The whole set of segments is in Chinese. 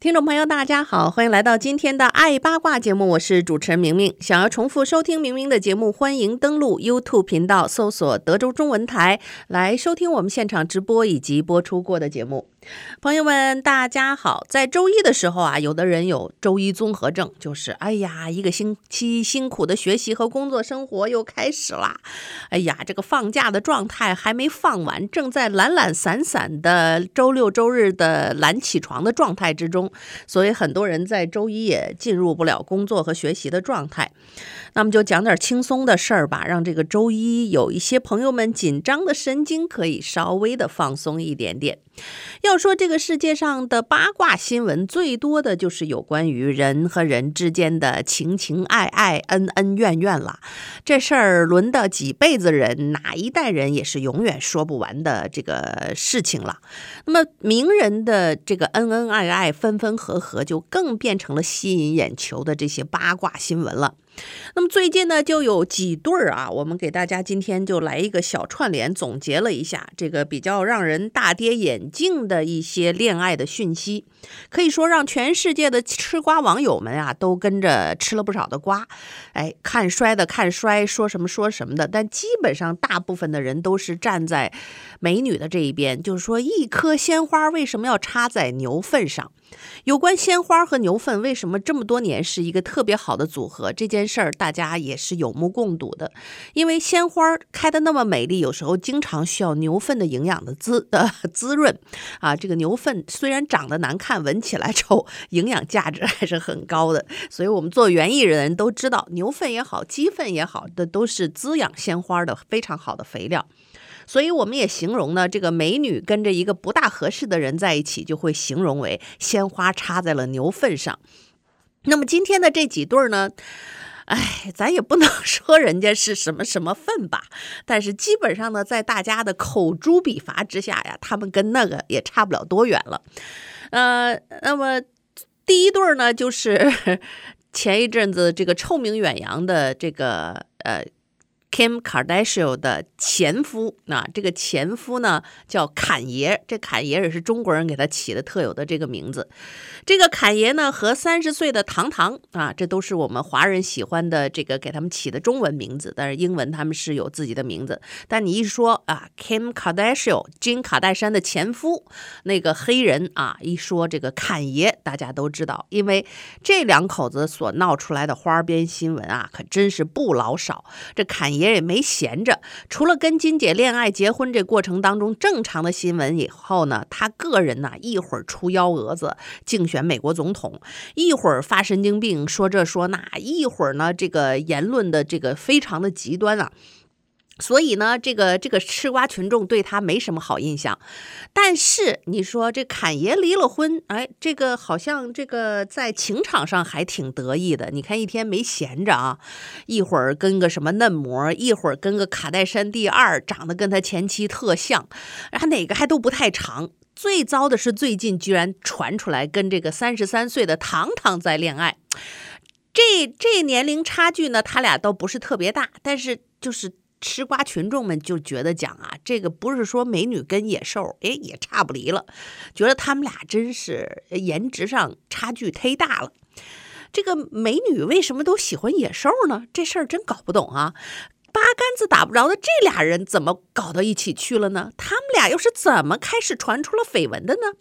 听众朋友，大家好，欢迎来到今天的爱八卦节目，我是主持人明明。想要重复收听明明的节目，欢迎登录 YouTube 频道，搜索德州中文台来收听我们现场直播以及播出过的节目。朋友们，大家好！在周一的时候啊，有的人有周一综合症，就是哎呀，一个星期辛苦的学习和工作生活又开始了。哎呀，这个放假的状态还没放完，正在懒懒散散的周六周日的懒起床的状态之中，所以很多人在周一也进入不了工作和学习的状态。那么就讲点轻松的事儿吧，让这个周一有一些朋友们紧张的神经可以稍微的放松一点点。要说这个世界上的八卦新闻最多的就是有关于人和人之间的情情爱爱、恩恩怨怨了。这事儿轮到几辈子人，哪一代人也是永远说不完的这个事情了。那么名人的这个恩恩爱爱、分分合合，就更变成了吸引眼球的这些八卦新闻了。那么最近呢，就有几对儿啊，我们给大家今天就来一个小串联，总结了一下这个比较让人大跌眼镜的一些恋爱的讯息，可以说让全世界的吃瓜网友们啊都跟着吃了不少的瓜。哎，看衰的看衰，说什么说什么的，但基本上大部分的人都是站在美女的这一边，就是说一颗鲜花为什么要插在牛粪上？有关鲜花和牛粪为什么这么多年是一个特别好的组合？这件事儿大家也是有目共睹的。因为鲜花开得那么美丽，有时候经常需要牛粪的营养的滋呃滋润啊。这个牛粪虽然长得难看，闻起来臭，营养价值还是很高的。所以我们做园艺人都知道，牛粪也好，鸡粪也好，这都是滋养鲜花的非常好的肥料。所以我们也形容呢，这个美女跟着一个不大合适的人在一起，就会形容为鲜花插在了牛粪上。那么今天的这几对儿呢，哎，咱也不能 说人家是什么什么粪吧，但是基本上呢，在大家的口诛笔伐之下呀，他们跟那个也差不了多远了。呃，那么第一对儿呢，就是 前一阵子这个臭名远扬的这个呃。Kim Kardashian 的前夫，啊，这个前夫呢叫侃爷，这侃爷也是中国人给他起的特有的这个名字。这个侃爷呢和三十岁的唐唐啊，这都是我们华人喜欢的这个给他们起的中文名字，但是英文他们是有自己的名字。但你一说啊，Kim Kardashian，金卡戴珊的前夫，那个黑人啊，一说这个侃爷，大家都知道，因为这两口子所闹出来的花边新闻啊，可真是不老少。这侃。爷也没闲着，除了跟金姐恋爱、结婚这过程当中正常的新闻以后呢，他个人呢一会儿出幺蛾子竞选美国总统，一会儿发神经病说这说那，一会儿呢这个言论的这个非常的极端啊。所以呢，这个这个吃瓜群众对他没什么好印象，但是你说这侃爷离了婚，哎，这个好像这个在情场上还挺得意的。你看一天没闲着啊，一会儿跟个什么嫩模，一会儿跟个卡戴珊第二，长得跟他前妻特像，然后哪个还都不太长。最糟的是最近居然传出来跟这个三十三岁的唐唐在恋爱，这这年龄差距呢，他俩都不是特别大，但是就是。吃瓜群众们就觉得讲啊，这个不是说美女跟野兽，哎，也差不离了，觉得他们俩真是颜值上差距忒大了。这个美女为什么都喜欢野兽呢？这事儿真搞不懂啊！八竿子打不着的这俩人怎么搞到一起去了呢？他们俩又是怎么开始传出了绯闻的呢？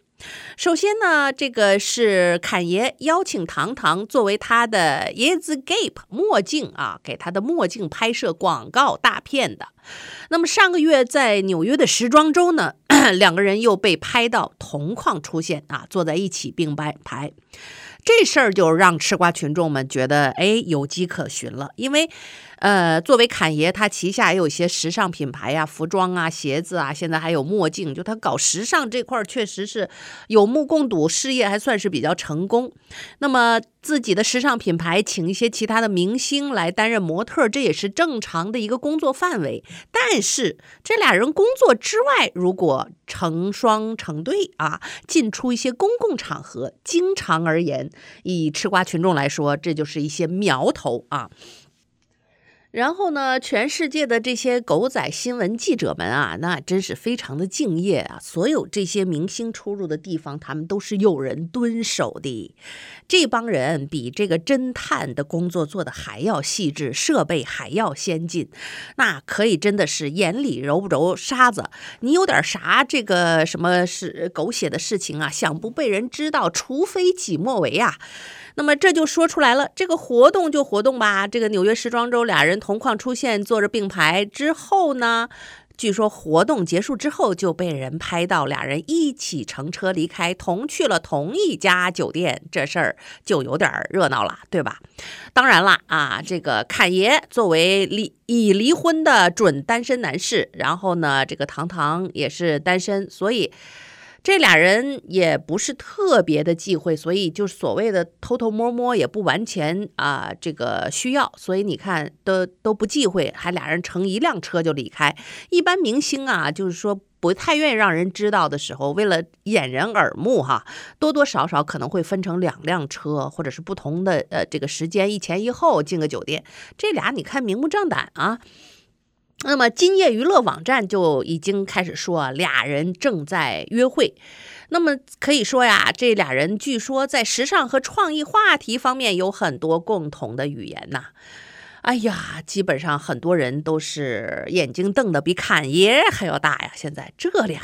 首先呢，这个是侃爷邀请唐唐作为他的 Yeezy 墨镜啊，给他的墨镜拍摄广告大片的。那么上个月在纽约的时装周呢，两个人又被拍到同框出现啊，坐在一起并排拍。这事儿就让吃瓜群众们觉得，哎，有迹可循了，因为。呃，作为侃爷，他旗下也有一些时尚品牌呀、服装啊、鞋子啊，现在还有墨镜，就他搞时尚这块儿确实是有目共睹，事业还算是比较成功。那么自己的时尚品牌请一些其他的明星来担任模特，这也是正常的一个工作范围。但是这俩人工作之外，如果成双成对啊，进出一些公共场合，经常而言，以吃瓜群众来说，这就是一些苗头啊。然后呢，全世界的这些狗仔新闻记者们啊，那真是非常的敬业啊！所有这些明星出入的地方，他们都是有人蹲守的。这帮人比这个侦探的工作做得还要细致，设备还要先进，那可以真的是眼里揉不揉沙子。你有点啥这个什么是狗血的事情啊，想不被人知道，除非己莫为啊。那么这就说出来了，这个活动就活动吧。这个纽约时装周俩人同框出现，坐着并排之后呢，据说活动结束之后就被人拍到俩人一起乘车离开，同去了同一家酒店，这事儿就有点热闹了，对吧？当然了啊，这个侃爷作为离已离婚的准单身男士，然后呢，这个堂堂也是单身，所以。这俩人也不是特别的忌讳，所以就所谓的偷偷摸摸也不完全啊，这个需要，所以你看都都不忌讳，还俩人乘一辆车就离开。一般明星啊，就是说不太愿意让人知道的时候，为了掩人耳目哈，多多少少可能会分成两辆车，或者是不同的呃这个时间一前一后进个酒店。这俩你看明目张胆啊。那么，今夜娱乐网站就已经开始说，俩人正在约会。那么可以说呀，这俩人据说在时尚和创意话题方面有很多共同的语言呐。哎呀，基本上很多人都是眼睛瞪得比侃爷还要大呀。现在这俩。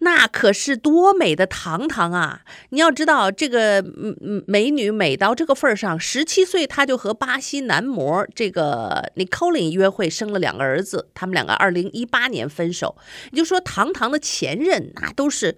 那可是多美的堂堂啊！你要知道，这个嗯美女美到这个份儿上，十七岁她就和巴西男模这个 Nicole 约会，生了两个儿子。他们两个二零一八年分手，你就说，堂堂的前任那都是。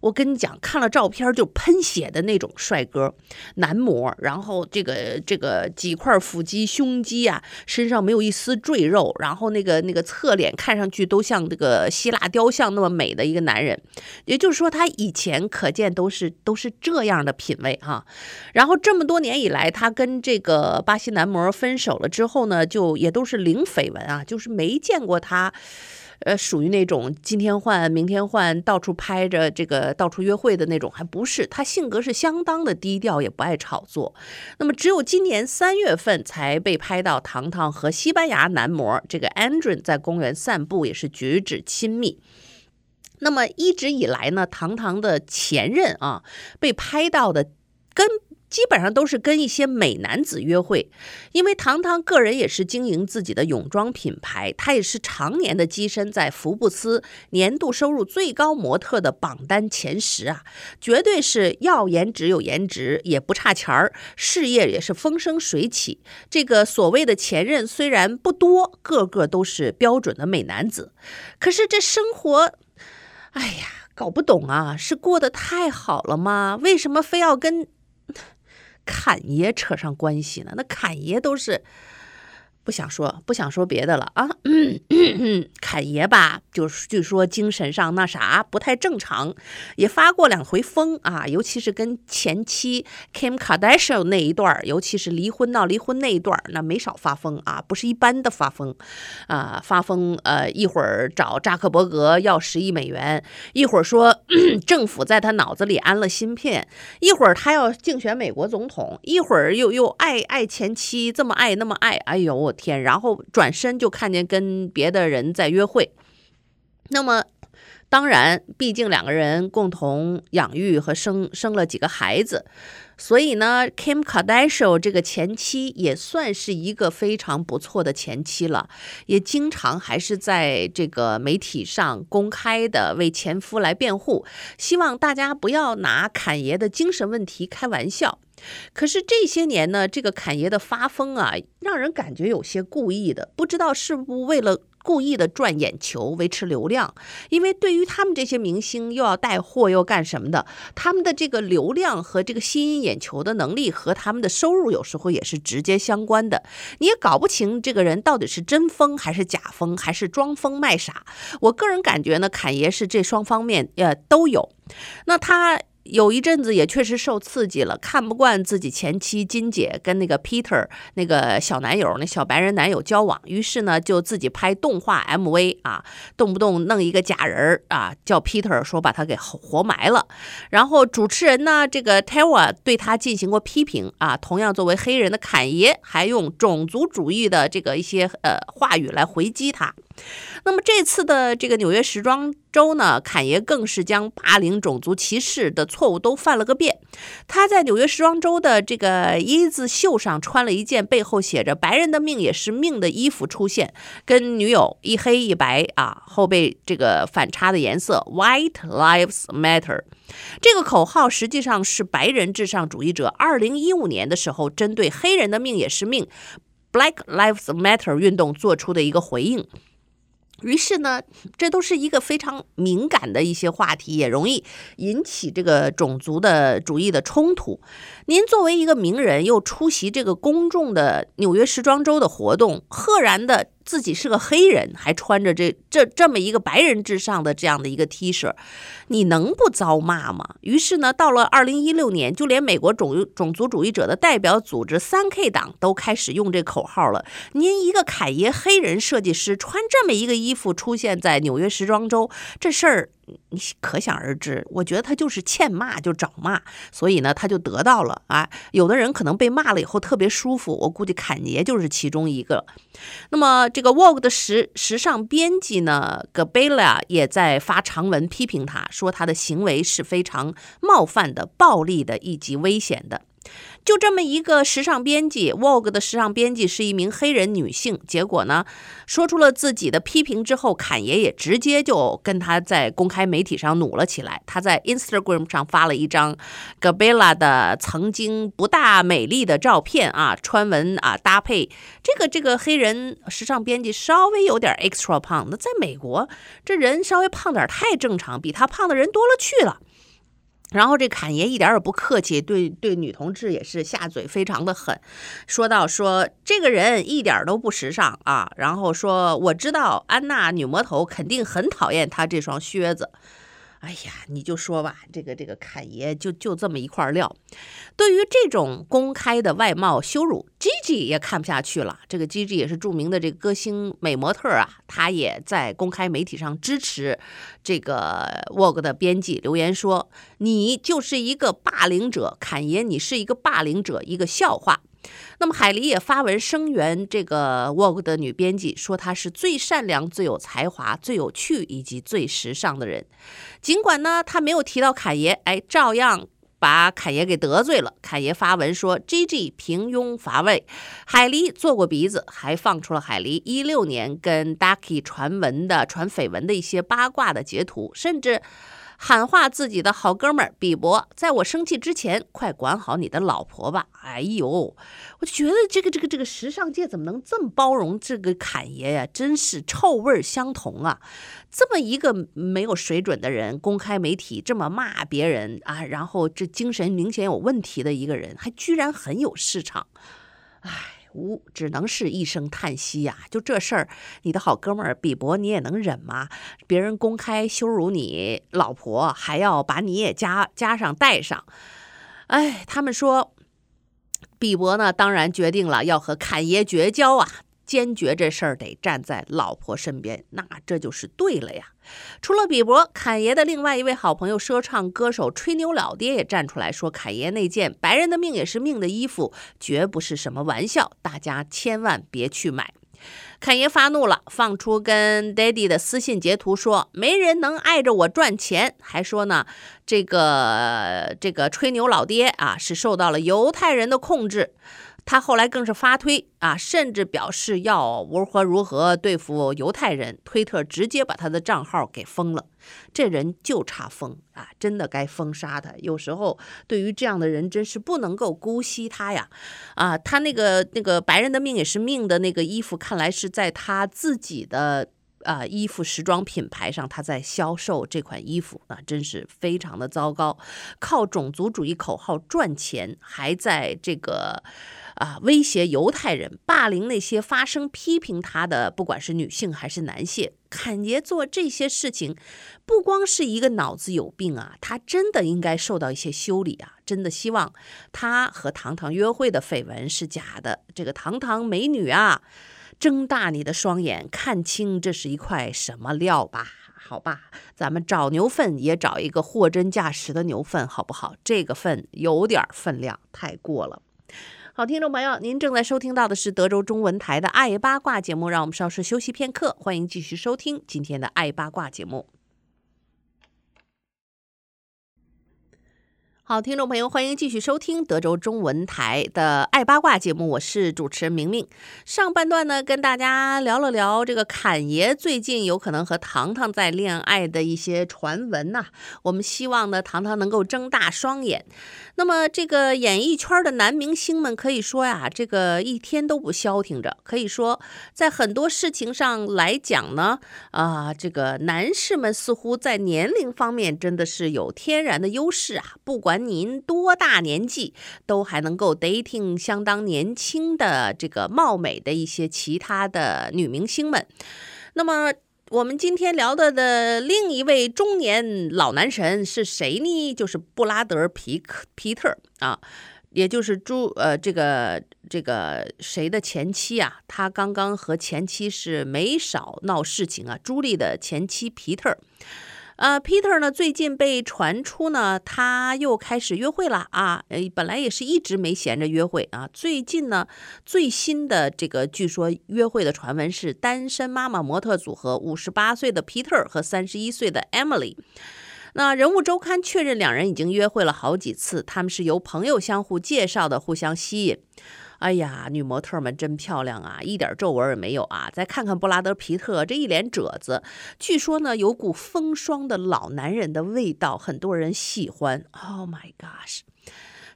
我跟你讲，看了照片就喷血的那种帅哥男模，然后这个这个几块腹肌、胸肌啊，身上没有一丝赘肉，然后那个那个侧脸看上去都像这个希腊雕像那么美的一个男人，也就是说他以前可见都是都是这样的品味哈。然后这么多年以来，他跟这个巴西男模分手了之后呢，就也都是零绯闻啊，就是没见过他。呃，属于那种今天换明天换，到处拍着这个到处约会的那种，还不是。他性格是相当的低调，也不爱炒作。那么，只有今年三月份才被拍到糖糖和西班牙男模这个 Andren 在公园散步，也是举止亲密。那么一直以来呢，糖糖的前任啊，被拍到的跟。基本上都是跟一些美男子约会，因为堂堂个人也是经营自己的泳装品牌，他也是常年的跻身在福布斯年度收入最高模特的榜单前十啊，绝对是要颜值有颜值，也不差钱儿，事业也是风生水起。这个所谓的前任虽然不多，个个都是标准的美男子，可是这生活，哎呀，搞不懂啊，是过得太好了吗？为什么非要跟？侃爷扯上关系呢？那侃爷都是。不想说，不想说别的了啊！嗯 嗯嗯，侃爷吧，就是据说精神上那啥不太正常，也发过两回疯啊，尤其是跟前妻 Kim Kardashian 那一段，尤其是离婚闹离婚那一段，那没少发疯啊，不是一般的发疯啊，发疯呃，一会儿找扎克伯格要十亿美元，一会儿说 政府在他脑子里安了芯片，一会儿他要竞选美国总统，一会儿又又爱爱前妻这么爱那么爱，哎呦！天，然后转身就看见跟别的人在约会。那么，当然，毕竟两个人共同养育和生生了几个孩子，所以呢，Kim Kardashian 这个前妻也算是一个非常不错的前妻了，也经常还是在这个媒体上公开的为前夫来辩护，希望大家不要拿侃爷的精神问题开玩笑。可是这些年呢，这个侃爷的发疯啊，让人感觉有些故意的，不知道是不为了故意的赚眼球，维持流量。因为对于他们这些明星，又要带货又干什么的，他们的这个流量和这个吸引眼球的能力和他们的收入有时候也是直接相关的。你也搞不清这个人到底是真疯还是假疯，还是装疯卖傻。我个人感觉呢，侃爷是这双方面呃都有。那他。有一阵子也确实受刺激了，看不惯自己前妻金姐跟那个 Peter 那个小男友，那小白人男友交往，于是呢就自己拍动画 MV 啊，动不动弄一个假人啊，叫 Peter 说把他给活埋了。然后主持人呢，这个 Tara 对他进行过批评啊，同样作为黑人的侃爷还用种族主义的这个一些呃话语来回击他。那么这次的这个纽约时装周呢，侃爷更是将霸凌种族歧视的错误都犯了个遍。他在纽约时装周的这个一字袖上穿了一件背后写着“白人的命也是命”的衣服出现，跟女友一黑一白啊，后背这个反差的颜色 “White Lives Matter”。这个口号实际上是白人至上主义者2015年的时候针对“黑人的命也是命 ”（Black Lives Matter） 运动做出的一个回应。于是呢，这都是一个非常敏感的一些话题，也容易引起这个种族的主义的冲突。您作为一个名人，又出席这个公众的纽约时装周的活动，赫然的。自己是个黑人，还穿着这这这么一个白人至上的这样的一个 T 恤，你能不遭骂吗？于是呢，到了二零一六年，就连美国种种族主义者的代表组织三 K 党都开始用这口号了。您一个凯爷黑人设计师穿这么一个衣服出现在纽约时装周，这事儿。你可想而知，我觉得他就是欠骂就找骂，所以呢，他就得到了啊。有的人可能被骂了以后特别舒服，我估计侃爷就是其中一个。那么这个 Vogue 的时时尚编辑呢，Gabella 也在发长文批评他，说他的行为是非常冒犯的、暴力的以及危险的。就这么一个时尚编辑，Vogue 的时尚编辑是一名黑人女性。结果呢，说出了自己的批评之后，侃爷也直接就跟他在公开媒体上努了起来。他在 Instagram 上发了一张 Gabella 的曾经不大美丽的照片啊，穿文啊搭配这个这个黑人时尚编辑稍微有点 extra 胖。那在美国，这人稍微胖点太正常，比他胖的人多了去了。然后这侃爷一点也不客气，对对女同志也是下嘴非常的狠，说到说这个人一点都不时尚啊，然后说我知道安娜女魔头肯定很讨厌他这双靴子。哎呀，你就说吧，这个这个侃爷就就这么一块料。对于这种公开的外貌羞辱，Gigi 也看不下去了。这个 Gigi 也是著名的这个歌星美模特啊，他也在公开媒体上支持这个 Vogue 的编辑，留言说：“你就是一个霸凌者，侃爷，你是一个霸凌者，一个笑话。”那么海狸也发文声援这个 Vogue 的女编辑，说她是最善良、最有才华、最有趣以及最时尚的人。尽管呢，她没有提到侃爷，哎，照样把侃爷给得罪了。侃爷发文说：“G G 平庸乏味。”海狸做过鼻子，还放出了海狸一六年跟 Ducky 传闻的、传绯闻的一些八卦的截图，甚至。喊话自己的好哥们儿比伯，在我生气之前，快管好你的老婆吧！哎呦，我就觉得这个这个这个时尚界怎么能这么包容这个侃爷呀？真是臭味相同啊！这么一个没有水准的人，公开媒体这么骂别人啊，然后这精神明显有问题的一个人，还居然很有市场，哎。无只能是一声叹息呀！就这事儿，你的好哥们儿比伯，你也能忍吗？别人公开羞辱你老婆，还要把你也加加上带上。哎，他们说，比伯呢，当然决定了要和侃爷绝交啊。坚决这事儿得站在老婆身边，那这就是对了呀。除了比伯，侃爷的另外一位好朋友说唱歌手吹牛老爹也站出来说，侃爷那件“白人的命也是命”的衣服绝不是什么玩笑，大家千万别去买。侃爷发怒了，放出跟 Daddy 的私信截图说，没人能碍着我赚钱，还说呢，这个这个吹牛老爹啊是受到了犹太人的控制。他后来更是发推啊，甚至表示要如何如何对付犹太人。推特直接把他的账号给封了。这人就差封啊，真的该封杀他。有时候对于这样的人，真是不能够姑息他呀！啊，他那个那个白人的命也是命的那个衣服，看来是在他自己的啊衣服时装品牌上，他在销售这款衣服啊，真是非常的糟糕。靠种族主义口号赚钱，还在这个。啊！威胁犹太人，霸凌那些发声批评他的，不管是女性还是男性。坎爷做这些事情，不光是一个脑子有病啊，他真的应该受到一些修理啊！真的希望他和唐唐约会的绯闻是假的。这个唐唐美女啊，睁大你的双眼，看清这是一块什么料吧？好吧，咱们找牛粪也找一个货真价实的牛粪，好不好？这个粪有点分量，太过了。好，听众朋友，您正在收听到的是德州中文台的《爱八卦》节目，让我们稍事休息片刻，欢迎继续收听今天的《爱八卦》节目。好，听众朋友，欢迎继续收听德州中文台的《爱八卦》节目，我是主持人明明。上半段呢，跟大家聊了聊这个侃爷最近有可能和糖糖在恋爱的一些传闻呐、我们希望呢，糖糖能够睁大双眼。那么，这个演艺圈的男明星们可以说呀，这个一天都不消停着。可以说，在很多事情上来讲呢，啊，这个男士们似乎在年龄方面真的是有天然的优势啊，不管。您多大年纪都还能够 dating 相当年轻的这个貌美的一些其他的女明星们。那么我们今天聊的的另一位中年老男神是谁呢？就是布拉德皮克皮特啊，也就是朱呃这个这个谁的前妻啊？他刚刚和前妻是没少闹事情啊，朱莉的前妻皮特。呃，Peter 呢，最近被传出呢，他又开始约会了啊。呃，本来也是一直没闲着约会啊。最近呢，最新的这个据说约会的传闻是单身妈妈模特组合五十八岁的 Peter 和三十一岁的 Emily。那人物周刊确认两人已经约会了好几次，他们是由朋友相互介绍的，互相吸引。哎呀，女模特们真漂亮啊，一点皱纹也没有啊！再看看布拉德皮特这一脸褶子，据说呢有股风霜的老男人的味道，很多人喜欢。Oh my gosh！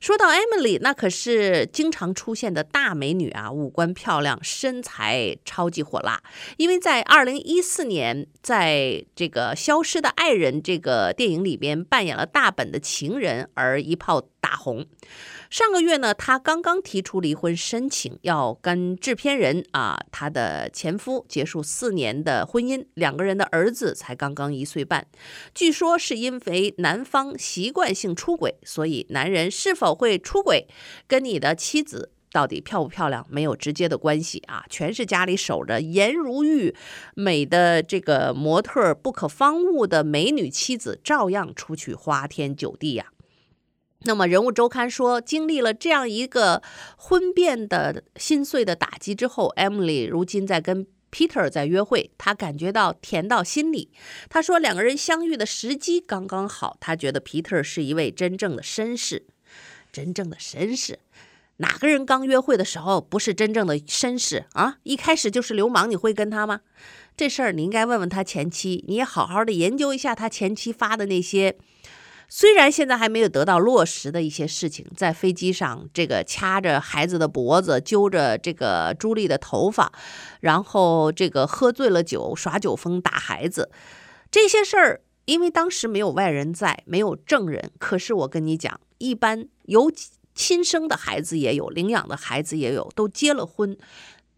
说到 Emily，那可是经常出现的大美女啊，五官漂亮，身材超级火辣。因为在二零一四年，在这个《消失的爱人》这个电影里边扮演了大本的情人，而一炮打红。上个月呢，她刚刚提出离婚申请，要跟制片人啊，她的前夫结束四年的婚姻，两个人的儿子才刚刚一岁半。据说是因为男方习惯性出轨，所以男人是否会出轨，跟你的妻子到底漂不漂亮没有直接的关系啊，全是家里守着颜如玉、美的这个模特不可方物的美女妻子，照样出去花天酒地呀。那么，《人物周刊》说，经历了这样一个婚变的心碎的打击之后，Emily 如今在跟 Peter 在约会，她感觉到甜到心里。她说，两个人相遇的时机刚刚好。她觉得 Peter 是一位真正的绅士，真正的绅士。哪个人刚约会的时候不是真正的绅士啊？一开始就是流氓，你会跟他吗？这事儿你应该问问他前妻，你也好好的研究一下他前妻发的那些。虽然现在还没有得到落实的一些事情，在飞机上这个掐着孩子的脖子，揪着这个朱莉的头发，然后这个喝醉了酒耍酒疯打孩子，这些事儿，因为当时没有外人在，没有证人。可是我跟你讲，一般有亲生的孩子也有，领养的孩子也有，都结了婚，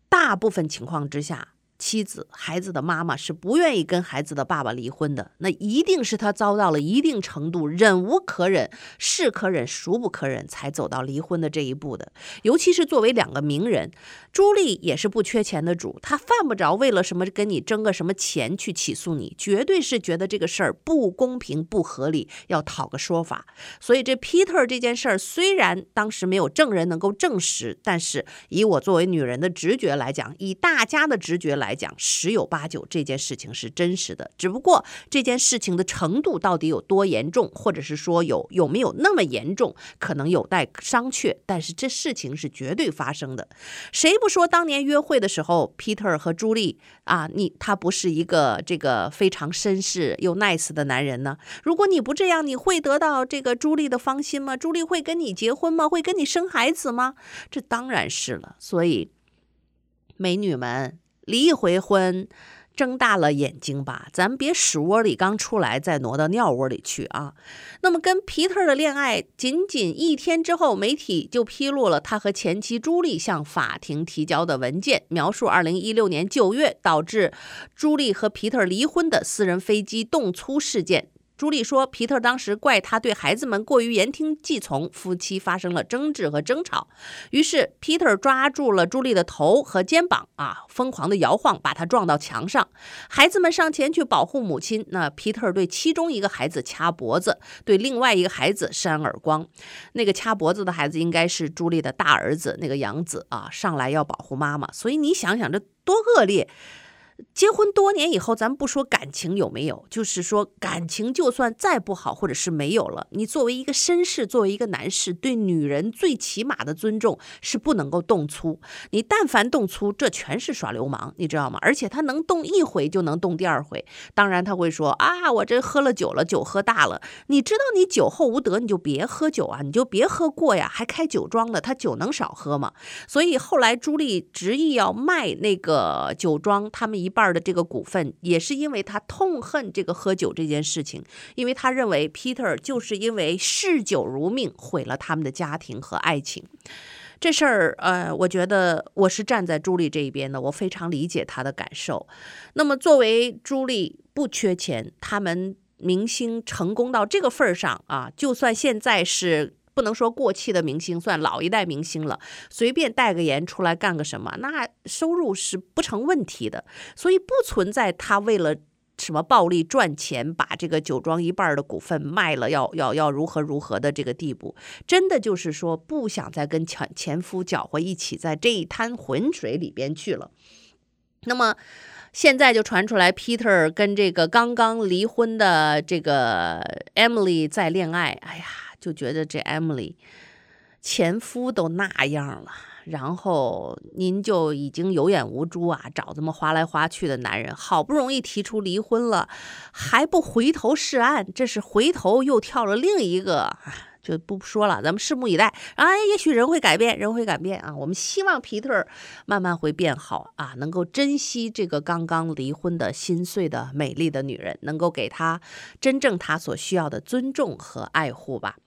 大部分情况之下。妻子、孩子的妈妈是不愿意跟孩子的爸爸离婚的，那一定是他遭到了一定程度忍无可忍、是可忍孰不可忍，才走到离婚的这一步的。尤其是作为两个名人，朱莉也是不缺钱的主，她犯不着为了什么跟你争个什么钱去起诉你，绝对是觉得这个事儿不公平、不合理，要讨个说法。所以这 Peter 这件事儿虽然当时没有证人能够证实，但是以我作为女人的直觉来讲，以大家的直觉来。来讲，十有八九这件事情是真实的。只不过这件事情的程度到底有多严重，或者是说有有没有那么严重，可能有待商榷。但是这事情是绝对发生的。谁不说当年约会的时候，Peter 和朱莉啊，你他不是一个这个非常绅士又 nice 的男人呢？如果你不这样，你会得到这个朱莉的芳心吗？朱莉会跟你结婚吗？会跟你生孩子吗？这当然是了。所以。美女们，离一回婚，睁大了眼睛吧，咱别屎窝里刚出来，再挪到尿窝里去啊！那么，跟皮特的恋爱仅仅一天之后，媒体就披露了他和前妻朱莉向法庭提交的文件，描述2016年9月导致朱莉和皮特离婚的私人飞机动粗事件。朱莉说，皮特当时怪他对孩子们过于言听计从，夫妻发生了争执和争吵。于是，皮特抓住了朱莉的头和肩膀，啊，疯狂地摇晃，把她撞到墙上。孩子们上前去保护母亲，那皮特对其中一个孩子掐脖子，对另外一个孩子扇耳光。那个掐脖子的孩子应该是朱莉的大儿子，那个养子啊，上来要保护妈妈。所以你想想，这多恶劣！结婚多年以后，咱们不说感情有没有，就是说感情就算再不好，或者是没有了，你作为一个绅士，作为一个男士，对女人最起码的尊重是不能够动粗。你但凡动粗，这全是耍流氓，你知道吗？而且他能动一回就能动第二回。当然他会说啊，我这喝了酒了，酒喝大了。你知道你酒后无德，你就别喝酒啊，你就别喝过呀，还开酒庄的，他酒能少喝吗？所以后来朱莉执意要卖那个酒庄，他们一。一半的这个股份，也是因为他痛恨这个喝酒这件事情，因为他认为 Peter 就是因为嗜酒如命，毁了他们的家庭和爱情。这事儿，呃，我觉得我是站在朱莉这一边的，我非常理解他的感受。那么，作为朱莉不缺钱，他们明星成功到这个份儿上啊，就算现在是。不能说过气的明星，算老一代明星了，随便代个言出来干个什么，那收入是不成问题的，所以不存在他为了什么暴利赚钱，把这个酒庄一半的股份卖了，要要要如何如何的这个地步，真的就是说不想再跟前前夫搅和一起在这一滩浑水里边去了。那么现在就传出来，Peter 跟这个刚刚离婚的这个 Emily 在恋爱，哎呀。就觉得这 Emily 前夫都那样了，然后您就已经有眼无珠啊，找这么花来花去的男人，好不容易提出离婚了，还不回头是岸，这是回头又跳了另一个，就不说了，咱们拭目以待啊！也许人会改变，人会改变啊！我们希望皮特慢慢会变好啊，能够珍惜这个刚刚离婚的心碎的美丽的女人，能够给她真正她所需要的尊重和爱护吧。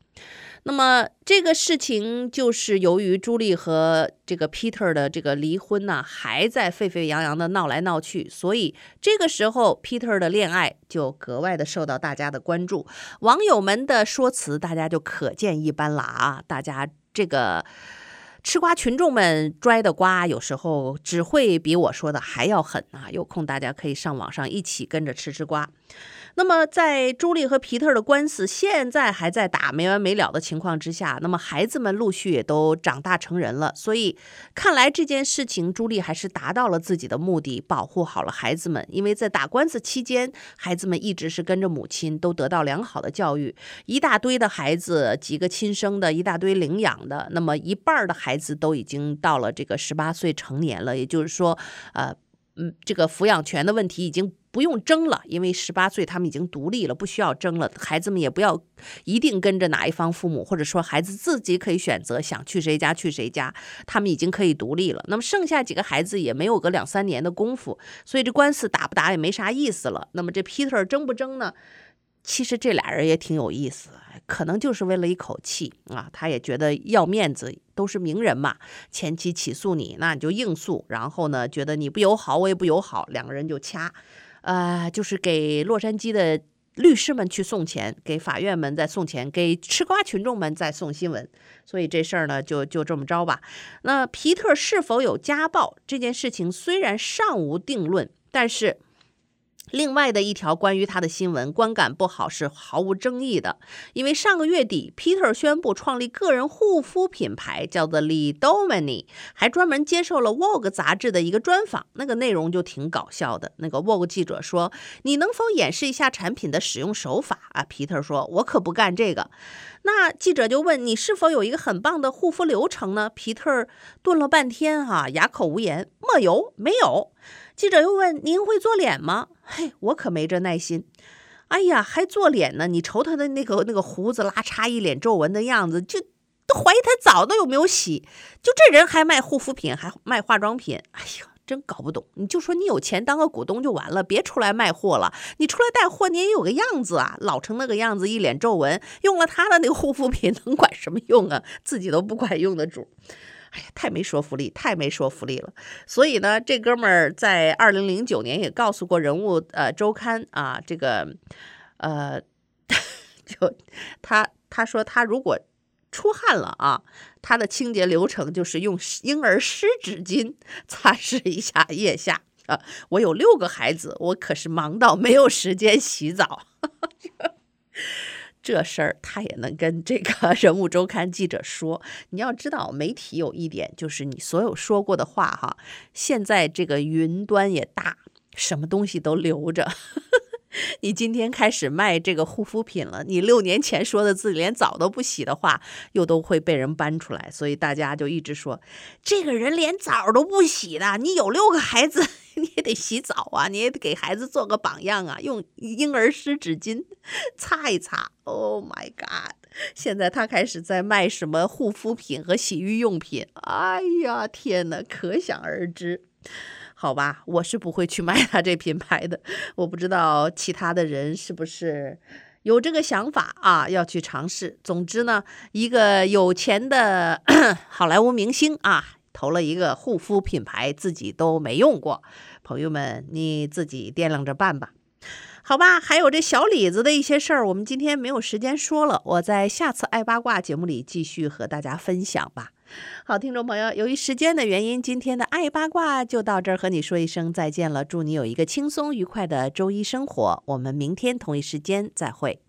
那么这个事情就是由于朱莉和这个 Peter 的这个离婚呢，还在沸沸扬扬的闹来闹去，所以这个时候 Peter 的恋爱就格外的受到大家的关注，网友们的说辞大家就可见一斑了啊！大家这个吃瓜群众们摘的瓜，有时候只会比我说的还要狠啊！有空大家可以上网上一起跟着吃吃瓜。那么，在朱莉和皮特的官司现在还在打没完没了的情况之下，那么孩子们陆续也都长大成人了，所以看来这件事情，朱莉还是达到了自己的目的，保护好了孩子们。因为在打官司期间，孩子们一直是跟着母亲，都得到良好的教育。一大堆的孩子，几个亲生的，一大堆领养的，那么一半的孩孩子都已经到了这个十八岁成年了，也就是说，呃，嗯，这个抚养权的问题已经。不用争了，因为十八岁他们已经独立了，不需要争了。孩子们也不要一定跟着哪一方父母，或者说孩子自己可以选择想去谁家去谁家，他们已经可以独立了。那么剩下几个孩子也没有个两三年的功夫，所以这官司打不打也没啥意思了。那么这 Peter 争不争呢？其实这俩人也挺有意思，可能就是为了一口气啊，他也觉得要面子，都是名人嘛。前妻起诉你，那你就应诉，然后呢，觉得你不友好，我也不友好，两个人就掐。呃，就是给洛杉矶的律师们去送钱，给法院们再送钱，给吃瓜群众们再送新闻，所以这事儿呢，就就这么着吧。那皮特是否有家暴这件事情，虽然尚无定论，但是另外的一条关于他的新闻，观感不好是毫无争议的，因为上个月底，Peter 宣布创立个人护肤品牌，叫做 Lee Dominy，还专门接受了 Vogue 杂志的一个专访，那个内容就挺搞笑的。那个 Vogue 记者说：“你能否演示一下产品的使用手法啊？”Peter 说：“我可不干这个。”那记者就问：“你是否有一个很棒的护肤流程呢皮特顿了半天，哈，哑口无言：“没有，没有。”记者又问：“您会做脸吗？”嘿，我可没这耐心。哎呀，还做脸呢？你瞅他的那个那个胡子拉碴，一脸皱纹的样子，就都怀疑他澡都有没有洗。就这人还卖护肤品，还卖化妆品。哎呀，真搞不懂。你就说你有钱当个股东就完了，别出来卖货了。你出来带货，你也有个样子啊，老成那个样子，一脸皱纹，用了他的那个护肤品能管什么用啊？自己都不管用的主。哎呀，太没说服力，太没说服力了。所以呢，这哥们儿在二零零九年也告诉过《人物》呃周刊啊，这个呃，就他他说他如果出汗了啊，他的清洁流程就是用婴儿湿纸巾擦拭一下腋下啊。我有六个孩子，我可是忙到没有时间洗澡。这事儿他也能跟这个人物周刊记者说。你要知道，媒体有一点就是你所有说过的话哈，现在这个云端也大，什么东西都留着。你今天开始卖这个护肤品了，你六年前说的自己连澡都不洗的话，又都会被人搬出来，所以大家就一直说这个人连澡都不洗的。你有六个孩子，你也得洗澡啊，你也得给孩子做个榜样啊，用婴儿湿纸巾擦一擦。Oh my god！现在他开始在卖什么护肤品和洗浴用品，哎呀天哪，可想而知。好吧，我是不会去买他这品牌的。我不知道其他的人是不是有这个想法啊，要去尝试。总之呢，一个有钱的 好莱坞明星啊，投了一个护肤品牌，自己都没用过。朋友们，你自己掂量着办吧。好吧，还有这小李子的一些事儿，我们今天没有时间说了，我在下次爱八卦节目里继续和大家分享吧。好，听众朋友，由于时间的原因，今天的爱八卦就到这儿，和你说一声再见了。祝你有一个轻松愉快的周一生活，我们明天同一时间再会。